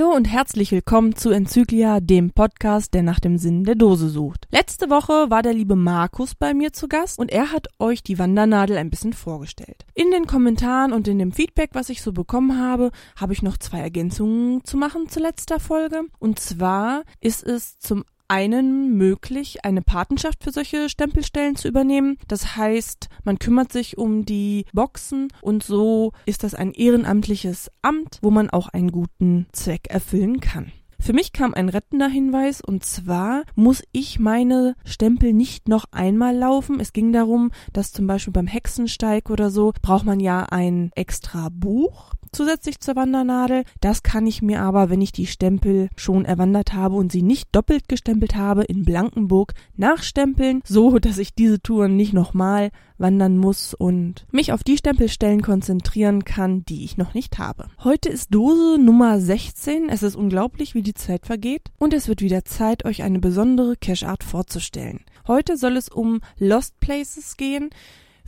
Hallo und herzlich willkommen zu Enzyklia, dem Podcast, der nach dem Sinn der Dose sucht. Letzte Woche war der liebe Markus bei mir zu Gast und er hat euch die Wandernadel ein bisschen vorgestellt. In den Kommentaren und in dem Feedback, was ich so bekommen habe, habe ich noch zwei Ergänzungen zu machen zu letzter Folge. Und zwar ist es zum einen möglich, eine Patenschaft für solche Stempelstellen zu übernehmen. Das heißt, man kümmert sich um die Boxen und so ist das ein ehrenamtliches Amt, wo man auch einen guten Zweck erfüllen kann. Für mich kam ein rettender Hinweis und zwar muss ich meine Stempel nicht noch einmal laufen. Es ging darum, dass zum Beispiel beim Hexensteig oder so braucht man ja ein extra Buch zusätzlich zur Wandernadel. Das kann ich mir aber, wenn ich die Stempel schon erwandert habe und sie nicht doppelt gestempelt habe, in Blankenburg nachstempeln, so dass ich diese Touren nicht nochmal wandern muss und mich auf die Stempelstellen konzentrieren kann, die ich noch nicht habe. Heute ist Dose Nummer 16. Es ist unglaublich, wie die Zeit vergeht und es wird wieder Zeit, euch eine besondere Cache Art vorzustellen. Heute soll es um Lost Places gehen.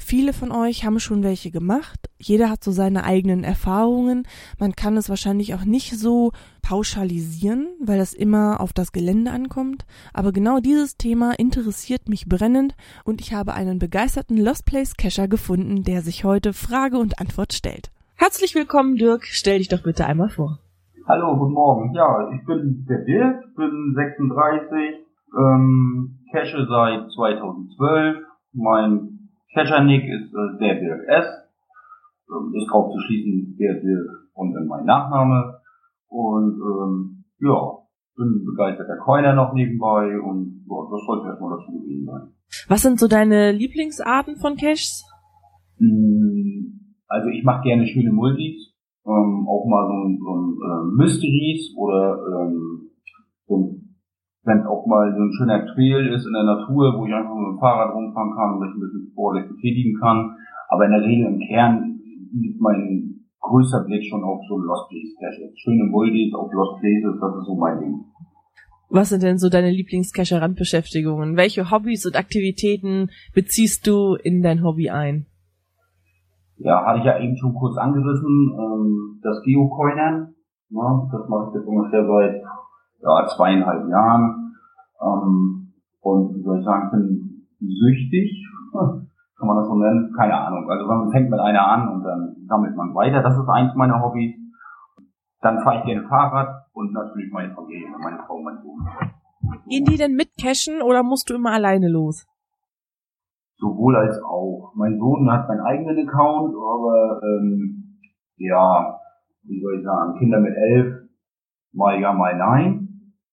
Viele von euch haben schon welche gemacht. Jeder hat so seine eigenen Erfahrungen. Man kann es wahrscheinlich auch nicht so pauschalisieren, weil das immer auf das Gelände ankommt. Aber genau dieses Thema interessiert mich brennend und ich habe einen begeisterten Lost Place Cacher gefunden, der sich heute Frage und Antwort stellt. Herzlich willkommen, Dirk. Stell dich doch bitte einmal vor. Hallo, guten Morgen. Ja, ich bin der Dirk, bin 36, ähm, cache seit 2012. Mein Keschernick ist äh, der Dirk S. Ähm, ist drauf zu schließen, der Dirk und dann mein Nachname. Und ähm, ja, bin begeisterter Coiner noch nebenbei und ja, das sollte erstmal dazu gewesen sein. Was sind so deine Lieblingsarten von Caches? Mm, also ich mache gerne schöne Multis, ähm, auch mal so ein, so ein äh, Mysteries oder ähm, so ein wenn es auch mal so ein schöner Trail ist in der Natur, wo ich einfach mit dem Fahrrad rumfahren kann und mich ein bisschen sportlich betätigen kann. Aber in der Regel im Kern liegt mein größter Blick schon auf so Lost Place Caches. Schöne Multis auf Lost Places, das ist so mein Ding. Was sind denn so deine Lieblingscacher-Randbeschäftigungen? Welche Hobbys und Aktivitäten beziehst du in dein Hobby ein? Ja, hatte ich ja eben schon kurz angerissen, ähm, das Geocoinern. Ja, das mache ich jetzt ungefähr seit ja, zweieinhalb Jahren. Ähm, und wie soll ich sagen, bin süchtig, kann man das so nennen? Keine Ahnung. Also man fängt mit einer an und dann sammelt man weiter. Das ist eins meiner Hobbys. Dann fahre ich gerne Fahrrad und natürlich meine Familie, meine Frau, mein Sohn. Gehen die denn mit cashen oder musst du immer alleine los? Sowohl als auch. Mein Sohn hat seinen eigenen Account, aber ähm, ja, wie soll ich sagen, Kinder mit elf, mal ja, mal nein.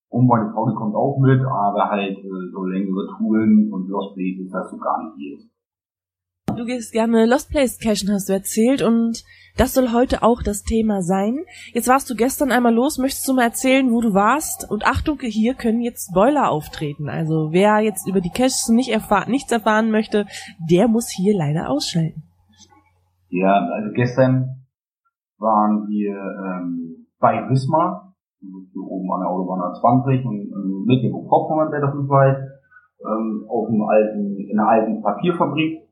Und meine Frau, die kommt auch mit, aber halt äh, so längere Touren und Lost Places, das so gar nicht geht. Du gehst gerne Lost Place cashen, hast du erzählt, und das soll heute auch das Thema sein. Jetzt warst du gestern einmal los, möchtest du mal erzählen, wo du warst? Und Achtung, hier können jetzt Spoiler auftreten. Also wer jetzt über die Caches nicht erfahr nichts erfahren möchte, der muss hier leider ausschalten. Ja, also gestern waren wir ähm, bei Wismar hier oben an der Autobahn A20 und in Mecklenburg-Vorpommern wäre das nicht weit, ähm, auf dem alten, in einer alten Papierfabrik.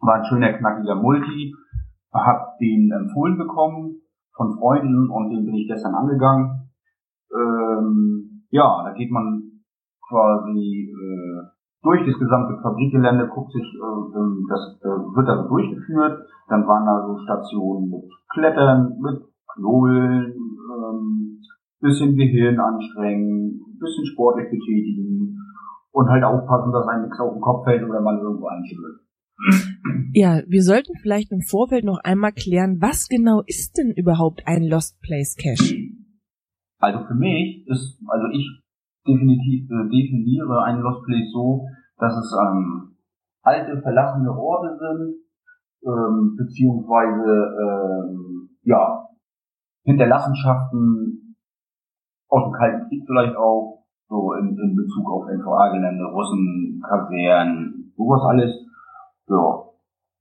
War ein schöner, knackiger Multi. Hab den empfohlen bekommen von Freunden und den bin ich gestern angegangen. Ähm, ja, da geht man quasi äh, durch das gesamte Fabrikgelände, guckt sich, äh, ähm, das äh, wird also durchgeführt. Dann waren da so Stationen mit Klettern, mit Knobeln, ähm, bisschen Gehirn anstrengen, bisschen sportlich betätigen und halt aufpassen, dass einem nichts auf den Kopf fällt oder man irgendwo einschlägt. Ja, wir sollten vielleicht im Vorfeld noch einmal klären, was genau ist denn überhaupt ein Lost Place Cache? Also für mich ist, also ich definitiv äh, definiere ein Lost Place so, dass es ähm, alte verlassene Orte sind, ähm, beziehungsweise ähm, ja Hinterlassenschaften aus dem Kalten Krieg vielleicht auch, so in, in Bezug auf NVA-Gelände, Russen, Kasernen, sowas alles. Ja.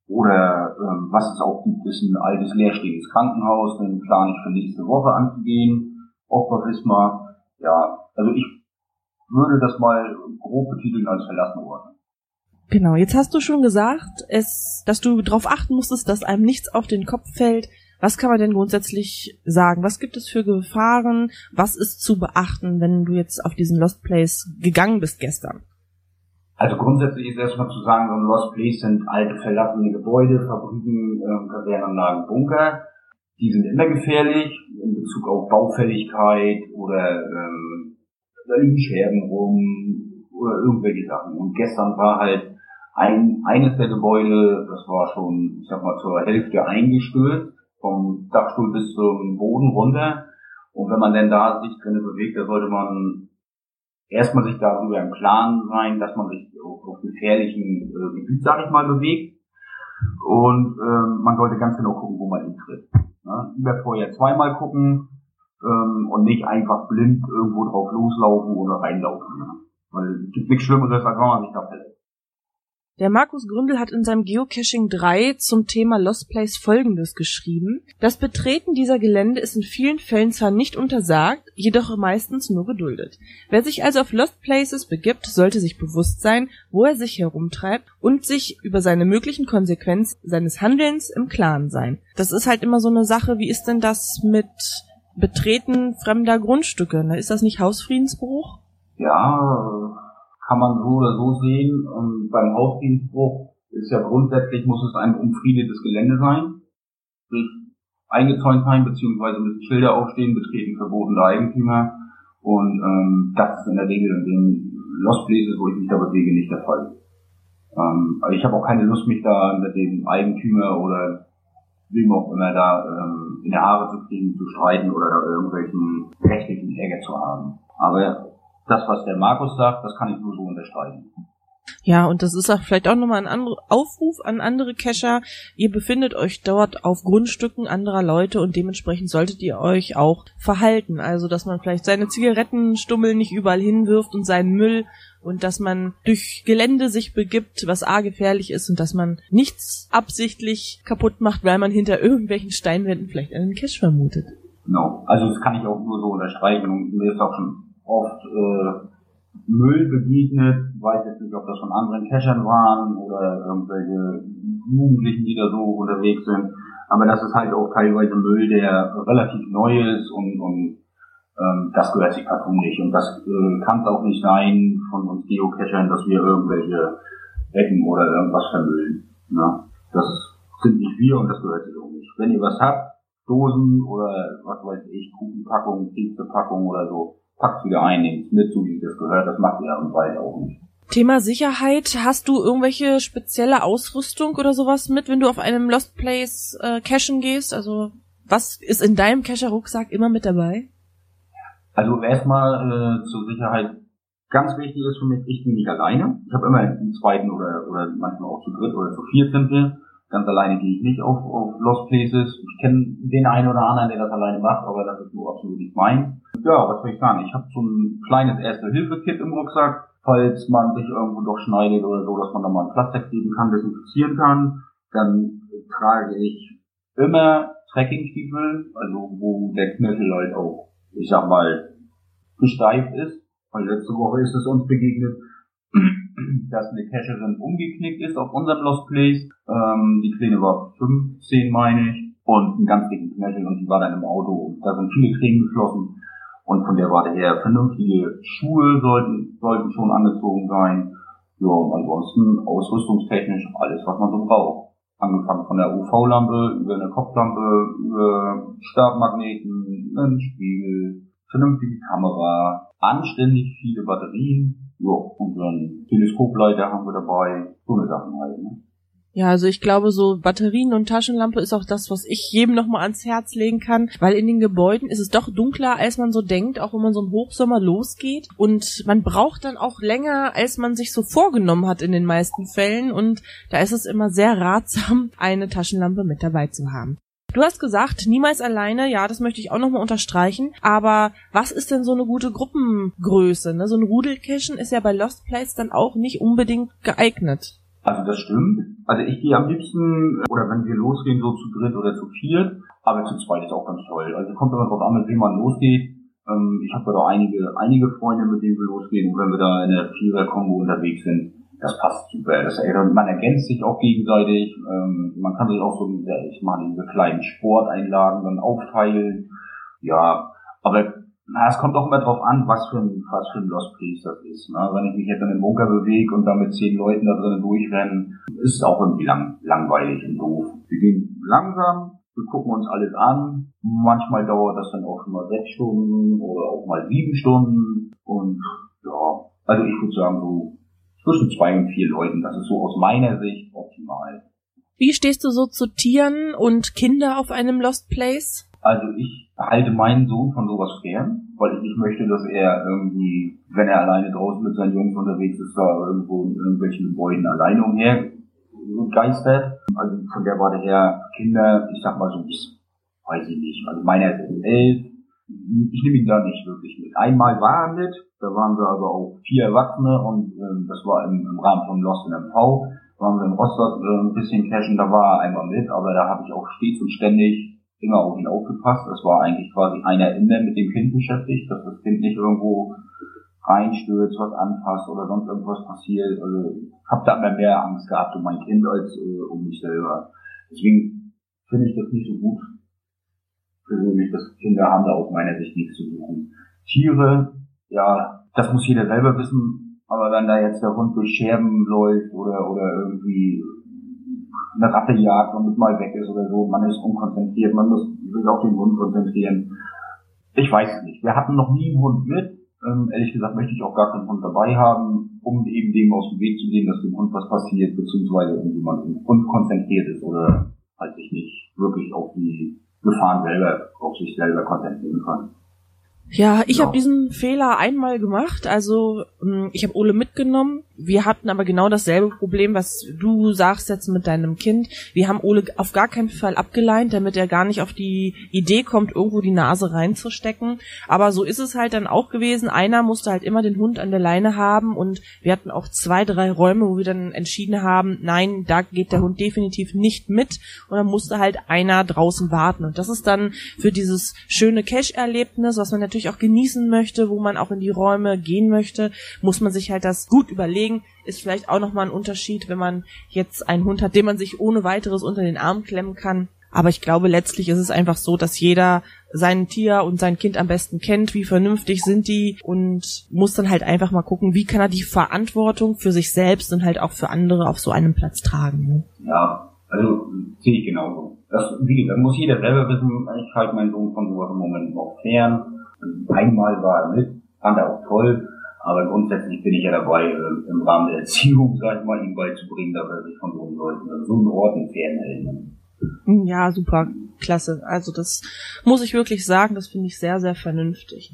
Oder ähm, was es auch gibt, ist ein altes leerstehendes Krankenhaus, den plane ich für nächste Woche anzugehen, auch bei Wismar. Ja, also ich würde das mal grob betiteln als verlassene Orte. Genau, jetzt hast du schon gesagt, es, dass du darauf achten musstest, dass einem nichts auf den Kopf fällt Was kann man denn grundsätzlich sagen? Was gibt es für Gefahren? Was ist zu beachten, wenn du jetzt auf diesen Lost Place gegangen bist gestern? Also grundsätzlich ist erstmal zu sagen, so ein Lost Place sind alte verlassene Gebäude, Fabriken, äh, Kasernanlagen, Bunker. Die sind immer gefährlich in Bezug auf Baufälligkeit oder ähm, da liegen Scherben rum oder irgendwelche Sachen. Und gestern war halt ein, eines der Gebäude, das war schon, ich sag mal, zur Hälfte eingestürzt, vom Dachstuhl bis zum Boden runter. Und wenn man denn da sich drin bewegt, da sollte man erstmal sich darüber im Klaren sein, dass man sich auf, gefährlichen äh, Gebiet, sag ich mal, bewegt. Und äh, man sollte ganz genau gucken, wo man hintritt. Ne? Lieber vorher zweimal gucken ähm, und nicht einfach blind irgendwo drauf loslaufen oder reinlaufen. Ne? Weil es gibt nichts Schlimmeres, als wenn man sich da verletzt. Der Markus Gründel hat in seinem Geocaching 3 zum Thema Lost Place folgendes geschrieben. Das Betreten dieser Gelände ist in vielen Fällen zwar nicht untersagt, jedoch meistens nur geduldet. Wer sich also auf Lost Places begibt, sollte sich bewusst sein, wo er sich herumtreibt und sich über seine möglichen Konsequenzen seines Handelns im Klaren sein. Das ist halt immer so eine Sache, wie ist denn das mit Betreten fremder Grundstücke? Ne? Ist das nicht Hausfriedensbruch? Ja, kann man so oder so sehen. Und beim Hausdienstbruch ist ja grundsätzlich, muss es ein umfriedetes Gelände sein. Sprich, eingezäunt sein, beziehungsweise müssen Schilder aufstehen, betreten verbotene Eigentümer. Und ähm, das ist in der Regel in den Lost Places, wo ich mich da bewege, nicht der Fall. Ähm, also ich habe auch keine Lust, mich da mit dem Eigentümer oder wem auch immer da ähm, in der Haare zu kriegen, zu streiten oder da irgendwelchen rechtlichen Ärger zu haben. Aber das, was der Markus sagt, das kann ich nur so unterstreichen. Ja, und das ist auch vielleicht auch nochmal ein Aufruf an andere Cacher. Ihr befindet euch dort auf Grundstücken anderer Leute und dementsprechend solltet ihr euch auch verhalten. Also, dass man vielleicht seine Zigarettenstummel nicht überall hinwirft und seinen Müll und dass man durch Gelände sich begibt, was a gefährlich ist und dass man nichts absichtlich kaputt macht, weil man hinter irgendwelchen Steinwänden vielleicht einen Cache vermutet. Genau. Also, das kann ich auch nur so unterstreichen und mir ist auch schon oft äh, Müll begegnet. weiß jetzt nicht, ob das von anderen Cachern waren oder irgendwelche Jugendlichen, die da so unterwegs sind. Aber das ist halt auch teilweise Müll, der relativ neu ist und, und ähm, das gehört sich partout nicht. Und das äh, kann es auch nicht sein von uns Geocachern, dass wir irgendwelche Ecken oder irgendwas vermüllen. Ne? Das sind nicht wir und das gehört sich auch nicht. Wenn ihr was habt, Dosen oder was weiß ich, Kuchenpackungen, Keksepackungen oder so, packt wieder ein, nehmt mit, so wie das gehört, das macht ihr und weit auch nicht. Thema Sicherheit, hast du irgendwelche spezielle Ausrüstung oder sowas mit, wenn du auf einem Lost Place äh, cachen gehst? Also was ist in deinem Cacher-Rucksack immer mit dabei? Also erstmal äh, zur Sicherheit ganz wichtig ist für mich, ich bin nicht alleine. Ich habe immer einen zweiten oder, oder manchmal auch zu dritt oder zu viert sind wir. Ganz alleine gehe ich nicht auf, auf Lost Places. Ich kenne den einen oder anderen, der das alleine macht, aber das ist nur absolut nicht mein. Ja, was soll ich sagen? Ich habe so ein kleines Erste-Hilfe-Kit im Rucksack, falls man sich irgendwo doch schneidet oder so, dass man da mal ein Pflaster geben kann, desinfizieren kann. Dann trage ich immer Trekkingstiefel, also wo der Knöchel halt auch, ich sag mal, gesteift ist. Weil letzte Woche ist es uns begegnet, dass eine Cacherin umgeknickt ist auf unserem Lost Place. Ähm, die Kleine war 15, meine ich, und einen ganz dicken Knöchel und die war dann im Auto. Da sind viele Tränen geflossen. Und von der Warte her vernünftige Schuhe sollten, sollten schon angezogen sein. Ja, und ansonsten ausrüstungstechnisch alles, was man so braucht. Angefangen von der UV-Lampe, über eine Kopflampe, über Stabmagneten, einen Spiegel, vernünftige Kamera, anständig viele Batterien, ja, dann Teleskopleiter haben wir dabei, so eine Sachen halt, ne? Ja, also ich glaube, so Batterien und Taschenlampe ist auch das, was ich jedem nochmal ans Herz legen kann, weil in den Gebäuden ist es doch dunkler, als man so denkt, auch wenn man so im Hochsommer losgeht. Und man braucht dann auch länger, als man sich so vorgenommen hat in den meisten Fällen. Und da ist es immer sehr ratsam, eine Taschenlampe mit dabei zu haben. Du hast gesagt, niemals alleine, ja, das möchte ich auch nochmal unterstreichen. Aber was ist denn so eine gute Gruppengröße? Ne? So ein Rudelcachen ist ja bei Lost Place dann auch nicht unbedingt geeignet. Also das stimmt. Also ich gehe am liebsten, oder wenn wir losgehen, so zu dritt oder zu viert, aber zu zweit ist auch ganz toll. Also kommt immer drauf an, mit wem man losgeht. Ähm, ich habe da einige, einige Freunde, mit denen wir losgehen, wenn wir da in der Vierer-Kombo unterwegs sind, das passt super. Das, man ergänzt sich auch gegenseitig. Ähm, man kann sich auch so, ich meine, diese kleinen Sporteinlagen dann aufteilen. Ja, aber na, es kommt auch immer drauf an, was für ein, was für ein Lost Place das ist. Ne? Wenn ich mich jetzt in den Bunker bewege und da mit zehn Leuten da drinnen durchrennen, ist es auch irgendwie lang, langweilig und doof. Wir gehen langsam, wir gucken uns alles an. Manchmal dauert das dann auch schon mal sechs Stunden oder auch mal sieben Stunden. Und ja, also ich würde sagen, so zwischen zwei und vier Leuten, das ist so aus meiner Sicht optimal. Wie stehst du so zu Tieren und Kinder auf einem Lost Place? Also ich halte meinen Sohn von sowas fern, weil ich nicht möchte, dass er irgendwie, wenn er alleine draußen mit seinen Jungs unterwegs ist, da irgendwo in irgendwelchen Gebäuden alleine umher geistert. Also von der Warte her, Kinder, ich sag mal so bis, weiß ich nicht, also meiner ist elf, ich nehme ihn da nicht wirklich mit. Einmal war er mit, da waren wir aber auch vier Erwachsene und ähm, das war im, im Rahmen von Lost in MV, waren wir in Rostock äh, ein bisschen cashen, da war er einmal mit, aber da habe ich auch stets und ständig immer auf ihn aufgepasst. Es war eigentlich quasi einer immer mit dem Kind beschäftigt, dass das Kind nicht irgendwo reinstürzt, was anfasst oder sonst irgendwas passiert. Also ich habe da immer mehr Angst gehabt um mein Kind als äh, um mich selber. Deswegen finde ich das nicht so gut. Persönlich, dass Kinder haben da aus meiner Sicht nichts zu suchen. Tiere, ja, das muss jeder selber wissen. Aber wenn da jetzt der Hund durch Scherben läuft oder, oder irgendwie eine Ratte jagt und mal weg ist oder so. Man ist unkonzentriert, man muss sich auf den Hund konzentrieren. Ich weiß es nicht. Wir hatten noch nie einen Hund mit. Ähm, ehrlich gesagt möchte ich auch gar keinen Hund dabei haben, um eben dem aus dem Weg zu gehen, dass dem Hund was passiert, beziehungsweise irgendjemand unkonzentriert ist oder halt sich nicht wirklich auf die Gefahren selber, auf sich selber konzentrieren kann. Ja, ich ja. habe diesen Fehler einmal gemacht. Also hm, ich habe Ole mitgenommen. Wir hatten aber genau dasselbe Problem, was du sagst jetzt mit deinem Kind. Wir haben Ole auf gar keinen Fall abgeleint, damit er gar nicht auf die Idee kommt, irgendwo die Nase reinzustecken. Aber so ist es halt dann auch gewesen. Einer musste halt immer den Hund an der Leine haben und wir hatten auch zwei, drei Räume, wo wir dann entschieden haben, nein, da geht der Hund definitiv nicht mit. Und dann musste halt einer draußen warten. Und das ist dann für dieses schöne Cash-Erlebnis, was man natürlich natürlich auch genießen möchte, wo man auch in die Räume gehen möchte, muss man sich halt das gut überlegen. Ist vielleicht auch nochmal ein Unterschied, wenn man jetzt einen Hund hat, den man sich ohne weiteres unter den Arm klemmen kann. Aber ich glaube, letztlich ist es einfach so, dass jeder sein Tier und sein Kind am besten kennt, wie vernünftig sind die und muss dann halt einfach mal gucken, wie kann er die Verantwortung für sich selbst und halt auch für andere auf so einem Platz tragen. Ne? Ja, also sehe ich genauso. Das, wie gesagt, muss jeder selber wissen, ich halte meinen Sohn von sowas im Moment auch fern. Einmal war er mit, fand er auch toll, aber grundsätzlich bin ich ja dabei, äh, im Rahmen der Erziehung, sag ich mal, ihm beizubringen, dass er sich von so einem Leuten, so einem Orten fernhält. Ja, super, klasse. Also das muss ich wirklich sagen, das finde ich sehr, sehr vernünftig.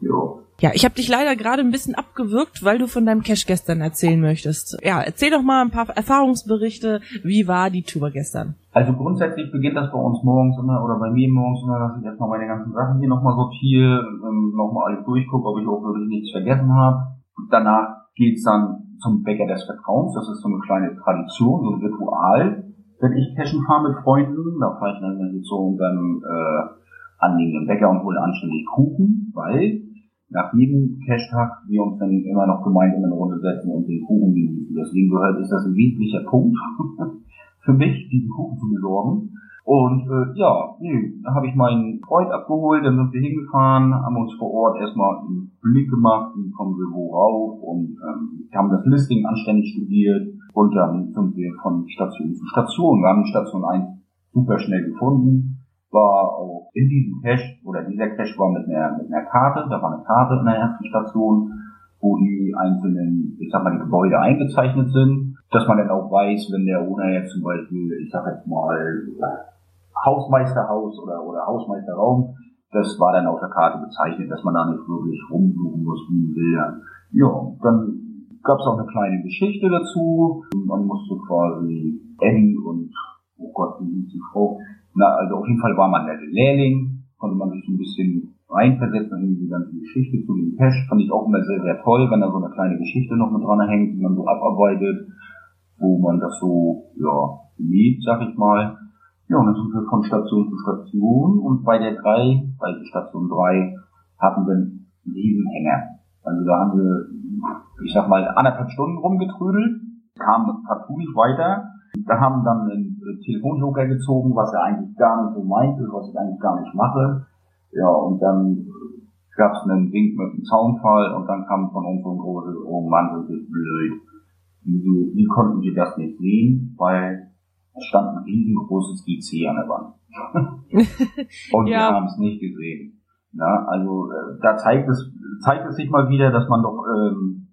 Ja. Ja, ich habe dich leider gerade ein bisschen abgewürgt, weil du von deinem Cash gestern erzählen möchtest. Ja, erzähl doch mal ein paar Erfahrungsberichte. Wie war die Tour gestern? Also grundsätzlich beginnt das bei uns morgens immer, oder bei mir morgens immer, dass ich erstmal meine ganzen Sachen hier nochmal sortiere, ähm, nochmal alles durchgucke, ob ich auch wirklich nichts vergessen habe. Danach geht's dann zum Bäcker des Vertrauens. Das ist so eine kleine Tradition, so ein Ritual, wenn ich Cashen fahre mit Freunden. Da fahre ich dann so beim äh, anliegenden Bäcker und hole anständig Kuchen, weil nach jedem Cash-Tag wir uns dann immer noch gemeinsam in eine Runde setzen und den Kuchen genießen. Deswegen gehört, ist das ein wesentlicher Punkt für mich, diesen Kuchen zu besorgen. Und äh, ja, nee, da habe ich meinen Freund abgeholt, dann sind wir hingefahren, haben uns vor Ort erstmal einen Blick gemacht, wie kommen wir wo rauf und ähm, haben das Listing anständig studiert und dann sind wir von Station zu Station. Wir haben Station 1 super schnell gefunden, war auch in diesem Cache, oder dieser Cache war mit einer, mit einer Karte, da war eine Karte in der ersten Station, wo die einzelnen, ich sag mal, die Gebäude eingezeichnet sind, dass man dann auch weiß, wenn der Owner jetzt zum Beispiel, ich sag jetzt mal, Hausmeisterhaus oder, oder Hausmeisterraum, das war dann auf der Karte bezeichnet, dass man da nicht wirklich rumsuchen muss wie Bildern. Ja, dann gab es auch eine kleine Geschichte dazu. Man musste quasi Eddie und, oh Gott, wie hieß die Frau, na, also auf jeden Fall war man der Lehrling, konnte man sich ein bisschen reinversetzen in die ganze Geschichte zu dem Cash. Fand ich auch immer sehr, sehr toll, wenn da so eine kleine Geschichte noch mit dran hängt, die man so abarbeitet, wo man das so, ja, lebt, sag ich mal. Ja, und dann sind wir von Station zu Station und bei der 3, bei Station 3, hatten wir einen Riesenhänger. Also da haben wir, ich sag mal, anderthalb Stunden rumgetrödelt kam partout nicht weiter. Da haben dann einen Telefonjoker gezogen, was er eigentlich gar nicht so meinte, was ich eigentlich gar nicht mache. Ja, und dann gab es einen Wink mit einem Zaunfall und dann kam von uns so ein großes, oh Mann, das ist blöd. Wieso, wie konnten wir das nicht sehen? Weil es stand ein riesengroßes GC an der Wand. und ja. wir haben es nicht gesehen. Ja, also äh, da zeigt es, zeigt es sich mal wieder, dass man doch ähm,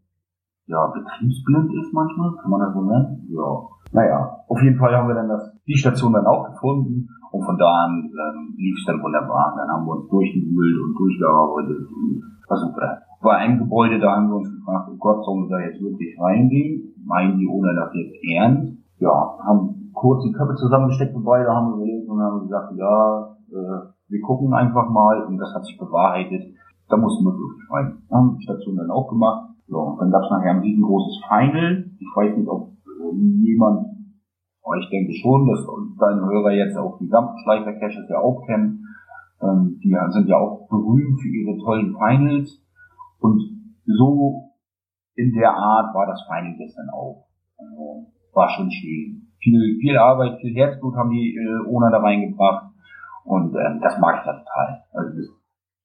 ja, betriebsblind ist manchmal, kann man das so nennen? Ja. Naja, auf jeden Fall haben wir dann das, die Station dann auch gefunden und von da an ähm, lief es dann wunderbar. Dann haben wir uns durchgewühlt und durchgearbeitet und war super. Bei einem Gebäude, da haben wir uns gefragt, oh Gott, sollen wir da jetzt wirklich reingehen? Meinen die ohne das jetzt ernst? Ja, haben kurz die Köpfe zusammengesteckt wobei, da haben wir überlegt und haben gesagt, ja, äh, wir gucken einfach mal und das hat sich bewahrheitet. Da mussten wir wirklich rein. Haben die Station dann auch gemacht. So, und dann gab es nachher ein riesengroßes Final. Ich weiß nicht, ob jemand, aber ich denke schon, dass deine Hörer jetzt auch die Dampfschleifer-Caches ja auch kennen. Ähm, die sind ja auch berühmt für ihre tollen Finals. Und so in der Art war das Final gestern auch. Also, war schon schön. Viel, viel Arbeit, viel Herzblut haben die äh, Owner da reingebracht. Und ähm, das mag ich da total. Also das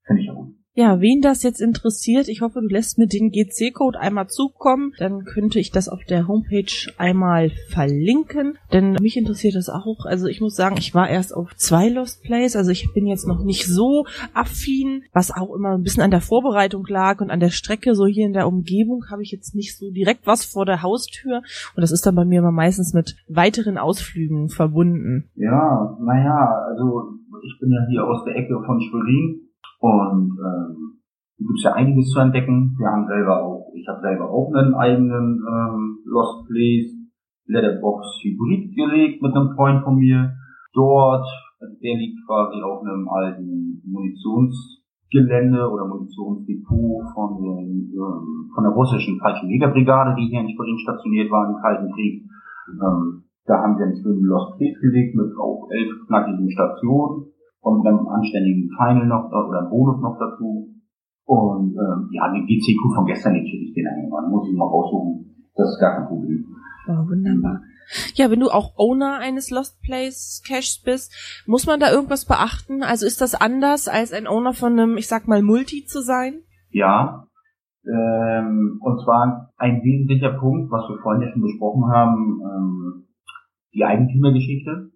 finde ich ja gut. Ja, wen das jetzt interessiert, ich hoffe, du lässt mir den GC-Code einmal zukommen. Dann könnte ich das auf der Homepage einmal verlinken. Denn mich interessiert das auch. Also ich muss sagen, ich war erst auf zwei Lost Plays. Also ich bin jetzt noch nicht so affin, was auch immer ein bisschen an der Vorbereitung lag und an der Strecke. So hier in der Umgebung habe ich jetzt nicht so direkt was vor der Haustür. Und das ist dann bei mir immer meistens mit weiteren Ausflügen verbunden. Ja, naja, also ich bin ja hier aus der Ecke von Schwerin und ähm, gibt ja einiges zu entdecken. Wir haben selber auch, ich habe selber auch einen eigenen ähm, Lost Place Letterbox Hybrid gelegt mit einem Freund von mir. Dort, also der liegt quasi auf einem alten Munitionsgelände oder Munitionsdepot von, den, ähm, von der russischen Fallschirmjägerbrigade, die hier in Schwerin stationiert war im Kalten Krieg. Ähm, da haben wir einen schönen Lost Place gelegt mit auch elf knackigen Stationen und einem anständigen Final noch oder Bonus noch dazu. Und ähm, ja, die GCQ von gestern, den schicke ich dir nachher mal. Muss ich mal raussuchen. Das ist gar kein Problem. Oh, wunderbar. Ja, wenn du auch Owner eines Lost Place Caches bist, muss man da irgendwas beachten? Also ist das anders, als ein Owner von einem, ich sag mal, Multi zu sein? Ja. Ähm, und zwar ein wesentlicher Punkt, was wir vorhin ja schon besprochen haben, ähm, die Eigentümergeschichte.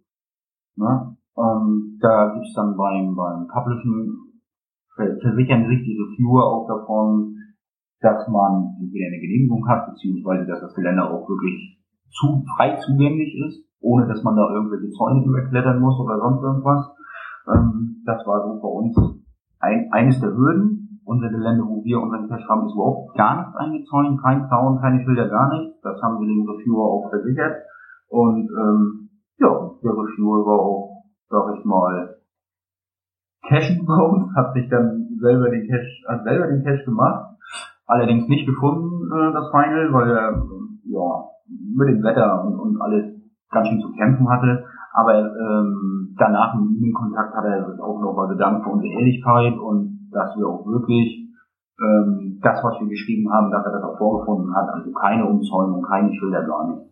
Ne? Ähm, da gibt's dann beim, beim Publishen, versichern sich die Reviewer auch davon, dass man entweder eine Genehmigung hat, beziehungsweise dass das Gelände auch wirklich zu, frei zugänglich ist, ohne dass man da irgendwelche Zäune überklettern muss oder sonst irgendwas. Ähm, das war so bei uns ein, eines der Hürden. Unser Gelände, wo wir unseren Cache haben, ist überhaupt gar nicht eingezäunt, kein Zaun, keine Schilder, gar nichts. Das haben wir dem Reviewer auch versichert. Und ähm, ja, der Reviewer war auch sag ich mal, cashen bei uns, hat sich dann selber den Cash, hat selber den Cash gemacht, allerdings nicht gefunden, äh, das Final, weil er, ja, mit dem Wetter und, und alles ganz schön zu kämpfen hatte. Aber ähm, danach im E-Mail-Kontakt hat er sich auch nochmal bedankt für unsere Ehrlichkeit und dass wir auch wirklich ähm, das, was wir geschrieben haben, dass er das auch vorgefunden hat. Also keine Umzäunung, keine Schilder, gar nicht.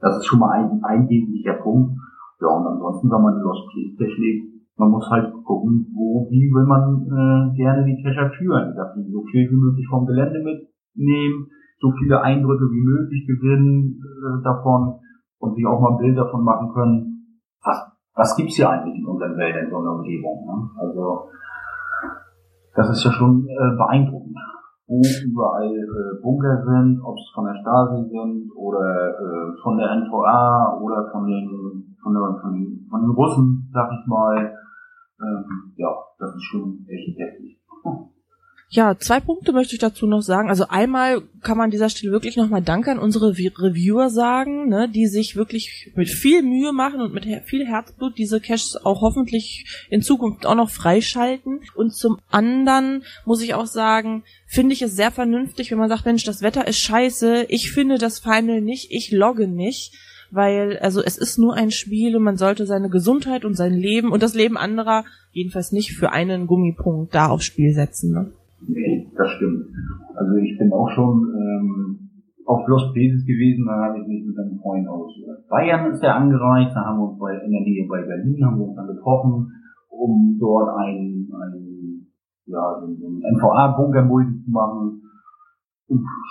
Das ist schon mal ein, ein wesentlicher Punkt. Ja, und ansonsten, wenn man Lost Place legt, man muss halt gucken, wo, wie will man äh, gerne die Cacher führen, dass sie so viel wie möglich vom Gelände mitnehmen, so viele Eindrücke wie möglich gewinnen äh, davon und sich auch mal ein Bild davon machen können, was, was gibt's hier eigentlich in unseren Wäldern, in so einer Umgebung. Ne? Also das ist ja schon äh, beeindruckend wo überall äh, Bunker sind, ob es von der Stasi sind oder äh, von der NVA oder von den von, der, von, von den Russen, sag ich mal. Ähm, ja, das ist schon echt heftig. Ja, zwei Punkte möchte ich dazu noch sagen. Also einmal kann man an dieser Stelle wirklich nochmal Danke an unsere Reviewer sagen, ne, die sich wirklich mit viel Mühe machen und mit viel Herzblut diese Caches auch hoffentlich in Zukunft auch noch freischalten. Und zum anderen muss ich auch sagen, finde ich es sehr vernünftig, wenn man sagt, Mensch, das Wetter ist scheiße, ich finde das Final nicht, ich logge nicht weil also es ist nur ein Spiel und man sollte seine Gesundheit und sein Leben und das Leben anderer jedenfalls nicht für einen Gummipunkt da aufs Spiel setzen. Ne? Nee, das stimmt. Also ich bin auch schon ähm, auf Lost Places gewesen, da habe ich mich mit einem Freund aus Bayern ist der angereist, da haben wir uns bei, in der Nähe bei Berlin, haben wir uns dann getroffen, um dort ein, ein ja, so ein NVA-Bunker-Multi zu machen.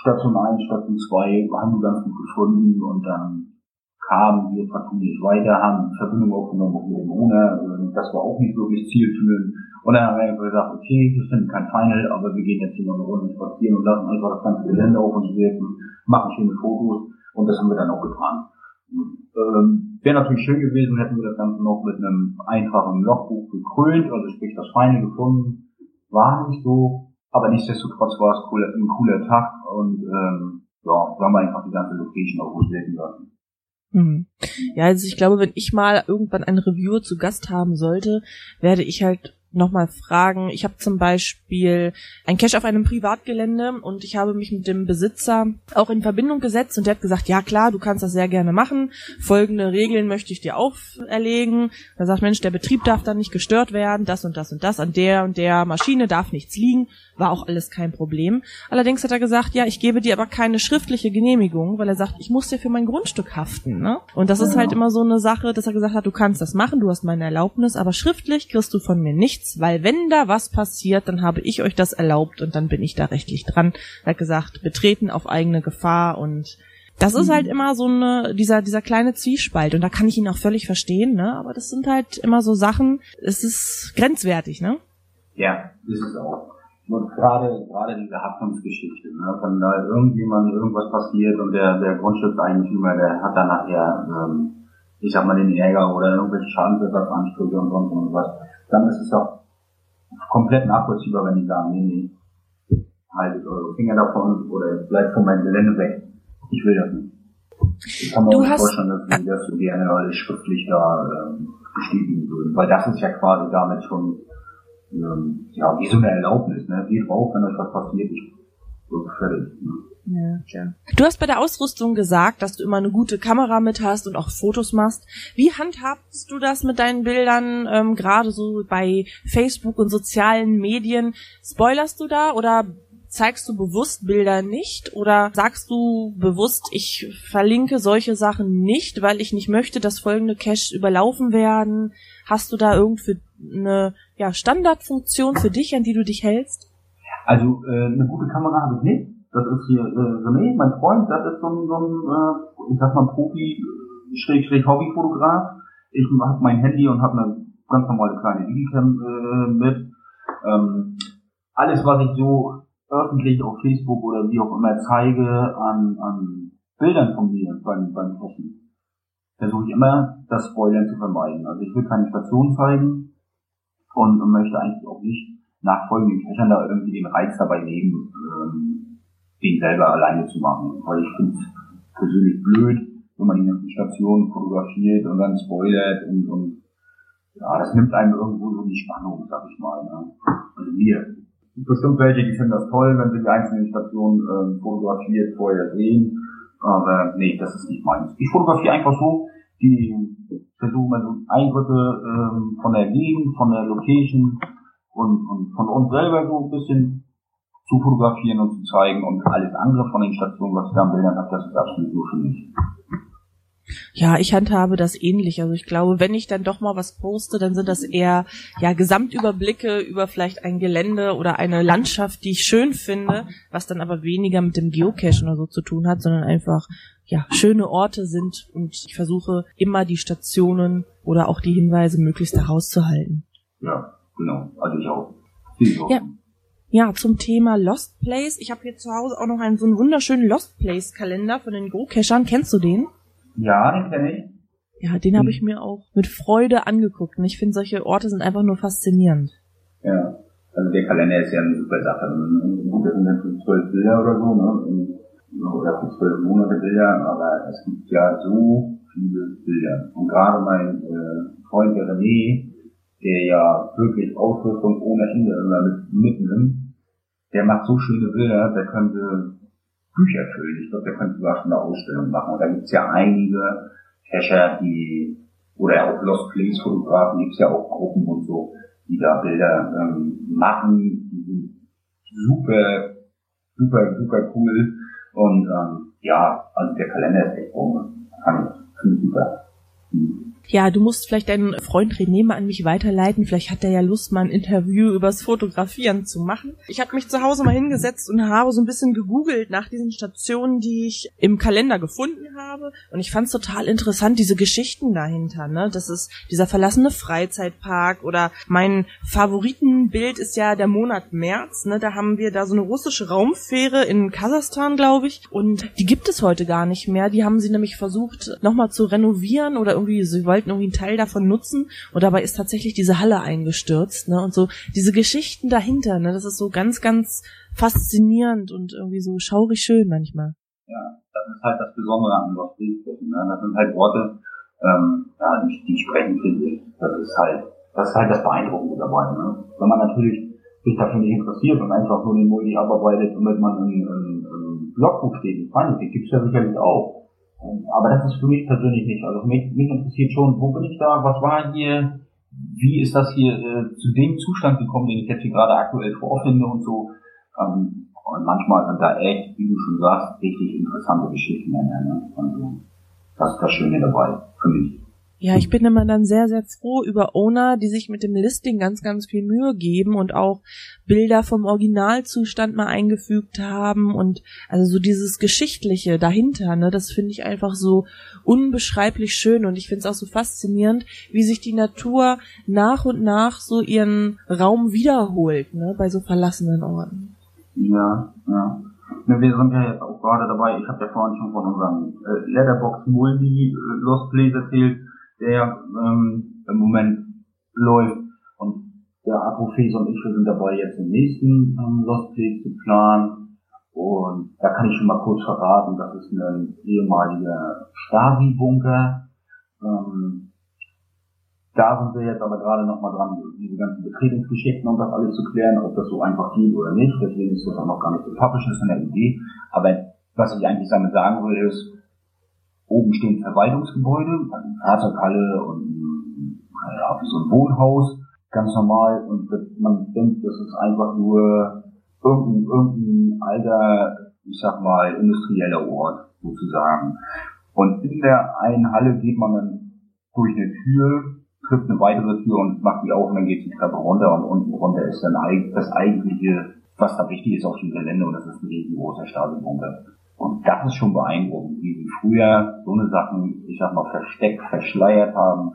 Station 1, Station 2 haben wir ganz gut gefunden und dann kamen wir partout nicht weiter, haben Verbindung aufgenommen mit dem Owner, das war auch nicht wirklich zielführend. Und dann haben wir einfach gesagt, okay, wir finden kein Final, aber wir gehen jetzt hier noch eine Runde spazieren und lassen einfach das ganze Gelände auf uns wirken, machen schöne Fotos und das haben wir dann auch getan. Ähm, Wäre natürlich schön gewesen, hätten wir das Ganze noch mit einem einfachen Logbuch gekrönt, also sprich das Final gefunden. War nicht so, aber nichtsdestotrotz war es cool, ein cooler Tag und ähm, ja, wir haben einfach die ganze Location auch gut wirken lassen. Hm. Ja, also ich glaube, wenn ich mal irgendwann einen Reviewer zu Gast haben sollte, werde ich halt nochmal fragen. Ich habe zum Beispiel ein Cache auf einem Privatgelände und ich habe mich mit dem Besitzer auch in Verbindung gesetzt und der hat gesagt, ja klar, du kannst das sehr gerne machen. Folgende Regeln möchte ich dir auferlegen. Er sagt, Mensch, der Betrieb darf dann nicht gestört werden, das und das und das, an der und der Maschine darf nichts liegen. War auch alles kein Problem. Allerdings hat er gesagt, ja, ich gebe dir aber keine schriftliche Genehmigung, weil er sagt, ich muss dir für mein Grundstück haften. Ne? Und das ist halt immer so eine Sache, dass er gesagt hat, du kannst das machen, du hast meine Erlaubnis, aber schriftlich kriegst du von mir nichts nichts, weil wenn da was passiert, dann habe ich euch das erlaubt und dann bin ich da rechtlich dran. Er hat gesagt, betreten auf eigene Gefahr und das ist halt mhm. immer so eine, dieser, dieser kleine Zwiespalt und da kann ich ihn auch völlig verstehen, ne? Aber das sind halt immer so Sachen, es ist grenzwertig, ne? Ja, ist es auch. Und gerade, gerade diese Haftungsgeschichte, ne? wenn da irgendjemand irgendwas passiert und der, der Grundstückseigentümer, der hat dann nachher, ähm, ich sag mal, den Ärger oder irgendwelche Schadensersatzansprüche und sonst und was dann ist es doch komplett nachvollziehbar, wenn die sagen, nee, nee, haltet eure Finger davon oder bleibt von meinem Gelände weg. Ich will das nicht. Ich kann mir auch vorstellen, dass die das so gerne alles schriftlich da ähm, bestätigen würden, weil das ist ja quasi damit schon ähm, ja, wie so eine Erlaubnis, ne? Geht rauf, wenn euch was passiert, ich fertig. Ne? Ja, klar. Du hast bei der Ausrüstung gesagt, dass du immer eine gute Kamera mit hast und auch Fotos machst. Wie handhabst du das mit deinen Bildern, ähm, gerade so bei Facebook und sozialen Medien? Spoilerst du da oder zeigst du bewusst Bilder nicht oder sagst du bewusst, ich verlinke solche Sachen nicht, weil ich nicht möchte, dass folgende Caches überlaufen werden? Hast du da irgendwie eine ja, Standardfunktion für dich, an die du dich hältst? Also äh, eine gute Kamera habe ich nicht das ist hier äh, René, mein Freund, das ist so ein, so ein äh, ich sag mal, Profi, Schrägstrich Hobbyfotograf. Ich habe mein Handy und habe eine ganz normale kleine Digicam äh, mit. Ähm, alles, was ich so öffentlich auf Facebook oder wie auch immer zeige an, an Bildern von mir beim, beim Testen, versuche ich immer, das Spoilern zu vermeiden. Also ich will keine Station zeigen und möchte eigentlich auch nicht nachfolgenden da irgendwie den Reiz dabei nehmen. Ähm, den selber alleine zu machen. Weil ich finde es persönlich blöd, wenn man die ganzen Stationen fotografiert und dann spoilert und, und ja, das nimmt einem irgendwo so die Spannung, sag ich mal. Ne? Also mir. Bestimmt welche, die finden das toll, wenn sie die einzelnen Stationen ähm, fotografiert vorher sehen. Aber nee, das ist nicht meins. Ich fotografiere einfach so, die versuche mal so Eindrücke ähm, von der Gegend, von der Location und, und von uns selber so ein bisschen zu fotografieren und zu zeigen und alles andere von den Stationen, was ich da am Bildern habe, das ist absolut nur für mich. Ja, ich handhabe das ähnlich. Also ich glaube, wenn ich dann doch mal was poste, dann sind das eher ja Gesamtüberblicke über vielleicht ein Gelände oder eine Landschaft, die ich schön finde, was dann aber weniger mit dem Geocachen oder so zu tun hat, sondern einfach ja schöne Orte sind und ich versuche immer die Stationen oder auch die Hinweise möglichst herauszuhalten. Ja, genau. Also ich auch. Ja. Ja, zum Thema Lost Place. Ich habe hier zu Hause auch noch einen so einen wunderschönen Lost Place Kalender von den Go-Cachern. Kennst du den? Ja, den kenne ich. Ja, den habe hm. ich mir auch mit Freude angeguckt. Und ich finde, solche Orte sind einfach nur faszinierend. Ja, also der Kalender ist ja eine super Sache. Gut, das sind dann zwölf Bilder oder so, ne? Oder für zwölf Monate Bilder, aber es gibt ja so viele Bilder. Und gerade mein äh, Freund der René, der ja wirklich Ausrüstung ohne Ende immer mit, mitnimmt, der macht so schöne Bilder, der könnte Bücher füllen. Ich glaube, der könnte sogar schon eine Ausstellung machen. Und da gibt's ja einige Cacher, die, oder auch Lost Place Fotografen, gibt's ja auch Gruppen und so, die da Bilder ähm, machen. Die sind super, super, super cool. Und ähm, ja, also der Kalender ist echt rum. Kann ich, finde ich super. Mhm. Ja, du musst vielleicht deinen Freund René mal an mich weiterleiten. Vielleicht hat er ja Lust, mal ein Interview übers Fotografieren zu machen. Ich habe mich zu Hause mal hingesetzt und habe so ein bisschen gegoogelt nach diesen Stationen, die ich im Kalender gefunden habe. Und ich fand es total interessant, diese Geschichten dahinter. Ne? Das ist dieser verlassene Freizeitpark oder mein Favoritenbild ist ja der Monat März. Ne? Da haben wir da so eine russische Raumfähre in Kasachstan, glaube ich. Und die gibt es heute gar nicht mehr. Die haben sie nämlich versucht, nochmal zu renovieren oder irgendwie, sie wollten irgendwie einen Teil davon nutzen und dabei ist tatsächlich diese Halle eingestürzt, ne? Und so diese Geschichten dahinter, ne? Das ist so ganz, ganz faszinierend und irgendwie so schaurig schön manchmal. Ja, das ist halt das Besondere an Lost Ne? Das sind halt Worte, ähm, die, die sprechen für sich. Das ist halt, das ist halt das Beeindruckende dabei. Ne? Wenn man natürlich sich dafür nicht interessiert und einfach nur den Multi abarbeitet, damit man ein, ein, ein Blogbuch steht, das gibt es ja sicherlich auch. Aber das ist für mich persönlich nicht. Also mich, mich interessiert schon, wo bin ich da, was war hier, wie ist das hier äh, zu dem Zustand gekommen, den ich jetzt hier gerade aktuell vorfinde und so. Ähm, und manchmal sind da echt, wie du schon sagst, richtig interessante Geschichten. Ne? Also, das ist das Schöne dabei, für mich. Ja, ich bin immer dann sehr, sehr froh über Owner, die sich mit dem Listing ganz, ganz viel Mühe geben und auch Bilder vom Originalzustand mal eingefügt haben und also so dieses Geschichtliche dahinter, ne, das finde ich einfach so unbeschreiblich schön und ich finde es auch so faszinierend, wie sich die Natur nach und nach so ihren Raum wiederholt, ne, bei so verlassenen Orten. Ja, ja. Wir sind ja jetzt auch gerade dabei, ich habe ja vorhin schon von unserem äh, Letterbox Multi Lost Place erzählt, der ähm, im Moment läuft. Und der Apophis und ich, wir sind dabei, jetzt den nächsten ähm, Lost Place zu planen. Und da kann ich schon mal kurz verraten, das ist ein ehemaliger Stasi-Bunker. Ähm, da sind wir jetzt aber gerade nochmal dran, diese ganzen Betretungsgeschichten und das alles zu klären, ob das so einfach geht oder nicht. Deswegen ist das auch noch gar nicht so publish, das ist eine Idee. Aber was ich eigentlich damit sagen will, ist, Oben stehen Verwaltungsgebäude, also Fahrzeughalle und ja, so ein Wohnhaus, ganz normal. Und man denkt, das ist einfach nur irgendein, irgendein alter, ich sag mal, industrieller Ort sozusagen. Und in der einen Halle geht man dann durch eine Tür, trifft eine weitere Tür und macht die auf und dann geht die Treppe runter und unten runter ist dann das eigentliche, was da wichtig ist auf dem Gelände und das ist ein riesengroßer Stadionbunker. Und das ist schon beeindruckend, wie sie früher so eine Sachen, ich sag mal, versteckt, verschleiert haben,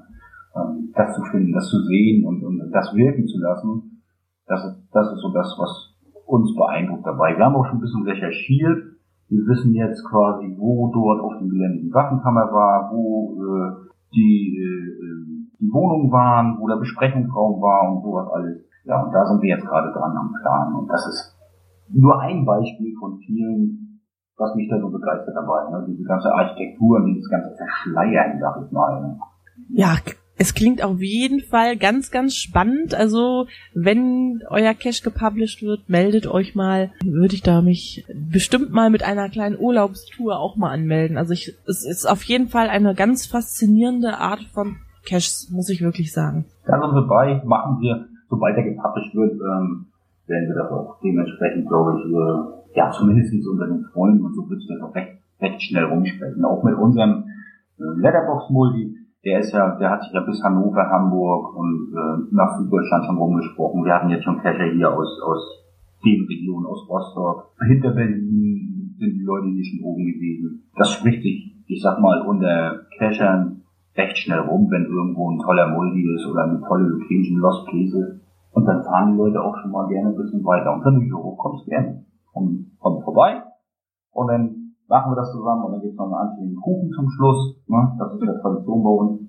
ähm, das zu finden, das zu sehen und, und das wirken zu lassen. Das ist, das ist so das, was uns beeindruckt dabei. Wir haben auch schon ein bisschen recherchiert. Wir wissen jetzt quasi, wo dort auf dem Gelände die Waffenkammer war, wo äh, die, äh, die Wohnungen waren, wo der Besprechungsraum war und sowas alles. Ja, und da sind wir jetzt gerade dran am Plan. Und das ist nur ein Beispiel von vielen, was mich da so begeistert dabei. Ne? Diese ganze Architektur und dieses ganze Verschleiern, sag ich mal. Ne? Ja, es klingt auf jeden Fall ganz, ganz spannend. Also, wenn euer Cache gepublished wird, meldet euch mal. Würde ich da mich bestimmt mal mit einer kleinen Urlaubstour auch mal anmelden. Also, ich, es ist auf jeden Fall eine ganz faszinierende Art von Caches, muss ich wirklich sagen. Da sind wir bei, machen wir, sobald er gepublished wird, ähm, werden wir das auch dementsprechend, glaube ich, äh, ja, zumindest unter den Freunden und so wird es auch recht, recht schnell rumsprechen. Auch mit unserem äh, Letterbox-Multi, der ist ja, der hat sich ja bis Hannover, Hamburg und äh, nach Süddeutschland schon rumgesprochen. Wir hatten jetzt schon Cacher hier aus, aus den Regionen, aus Rostock. Hinter Berlin sind die Leute hier schon oben gewesen. Das spricht sich, ich sag mal, unter Cachern recht schnell rum, wenn irgendwo ein toller Multi ist oder eine tolle Location, Lost Käse. Und dann fahren die Leute auch schon mal gerne ein bisschen weiter. Und wenn du hier hochkommst, gerne kommt, kommt vorbei und dann machen wir das zusammen und dann gibt es noch einen anständigen Kuchen zum Schluss. Ne? Das ist ja Tradition bei uns.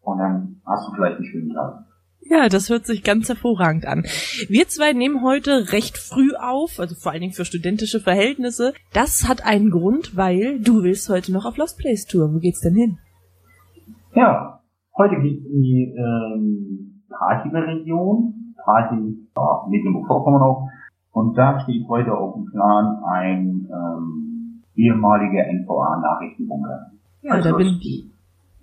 Und dann hast du vielleicht einen schönen Tag. Ja, das hört sich ganz hervorragend an. Wir zwei nehmen heute recht früh auf, also vor allen Dingen für studentische Verhältnisse. Das hat einen Grund, weil du willst heute noch auf Lost Place Tour. Wo geht's denn hin? Ja, heute geht's in die ähm, Parchimer-Region. Parchim, ja, Mecklenburg-Vorpommern auch. Und da steht heute auf dem Plan ein ähm, ehemaliger NVA-Nachrichtenbunker. Ja, also da bin ich.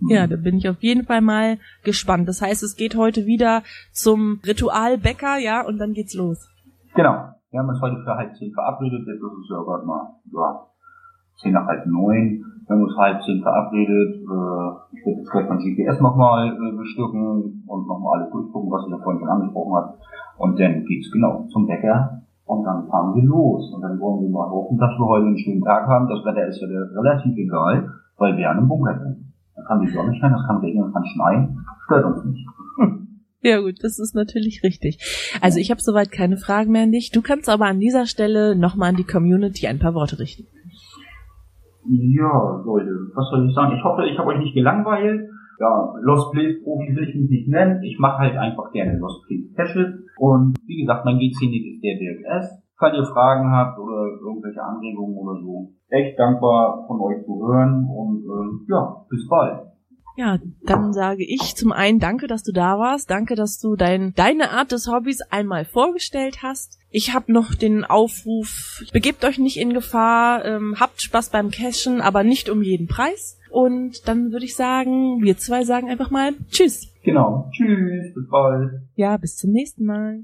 Ja, da bin ich auf jeden Fall mal gespannt. Das heißt, es geht heute wieder zum Ritualbäcker, ja, und dann geht's los. Genau. Wir haben uns heute für halb zehn verabredet, jetzt ist es ja gerade mal, ja, zehn nach halb neun. Wir haben uns halb zehn verabredet. Äh, ich werde jetzt gleich mein GPS nochmal äh, bestücken und nochmal alles durchgucken, was ich ja vorhin schon angesprochen habe. Und dann geht's genau zum Bäcker und dann fahren wir los. Und dann wollen wir mal hoffen, dass wir heute einen schönen Tag haben. Das Wetter ist ja relativ egal, weil wir an einem Bunker sind. Da kann die Sonne scheinen, das kann regnen, das kann schneien. Stört uns nicht. Ja gut, das ist natürlich richtig. Also ich habe soweit keine Fragen mehr an dich. Du kannst aber an dieser Stelle nochmal an die Community ein paar Worte richten. Ja, Leute, was soll ich sagen? Ich hoffe, ich habe euch nicht gelangweilt. Ja, Lost Place Profi will ich mich nicht nennen. Ich mache halt einfach gerne Lost Place Specials. Und wie gesagt, mein GC-Nick ist der DFS. Falls ihr Fragen habt oder irgendwelche Anregungen oder so, echt dankbar von euch zu hören und äh, ja, bis bald. Ja, dann sage ich zum einen danke, dass du da warst. Danke, dass du dein, deine Art des Hobbys einmal vorgestellt hast. Ich habe noch den Aufruf, begebt euch nicht in Gefahr, ähm, habt Spaß beim Cashen, aber nicht um jeden Preis. Und dann würde ich sagen, wir zwei sagen einfach mal Tschüss. Genau. Tschüss, bis bald. Ja, bis zum nächsten Mal.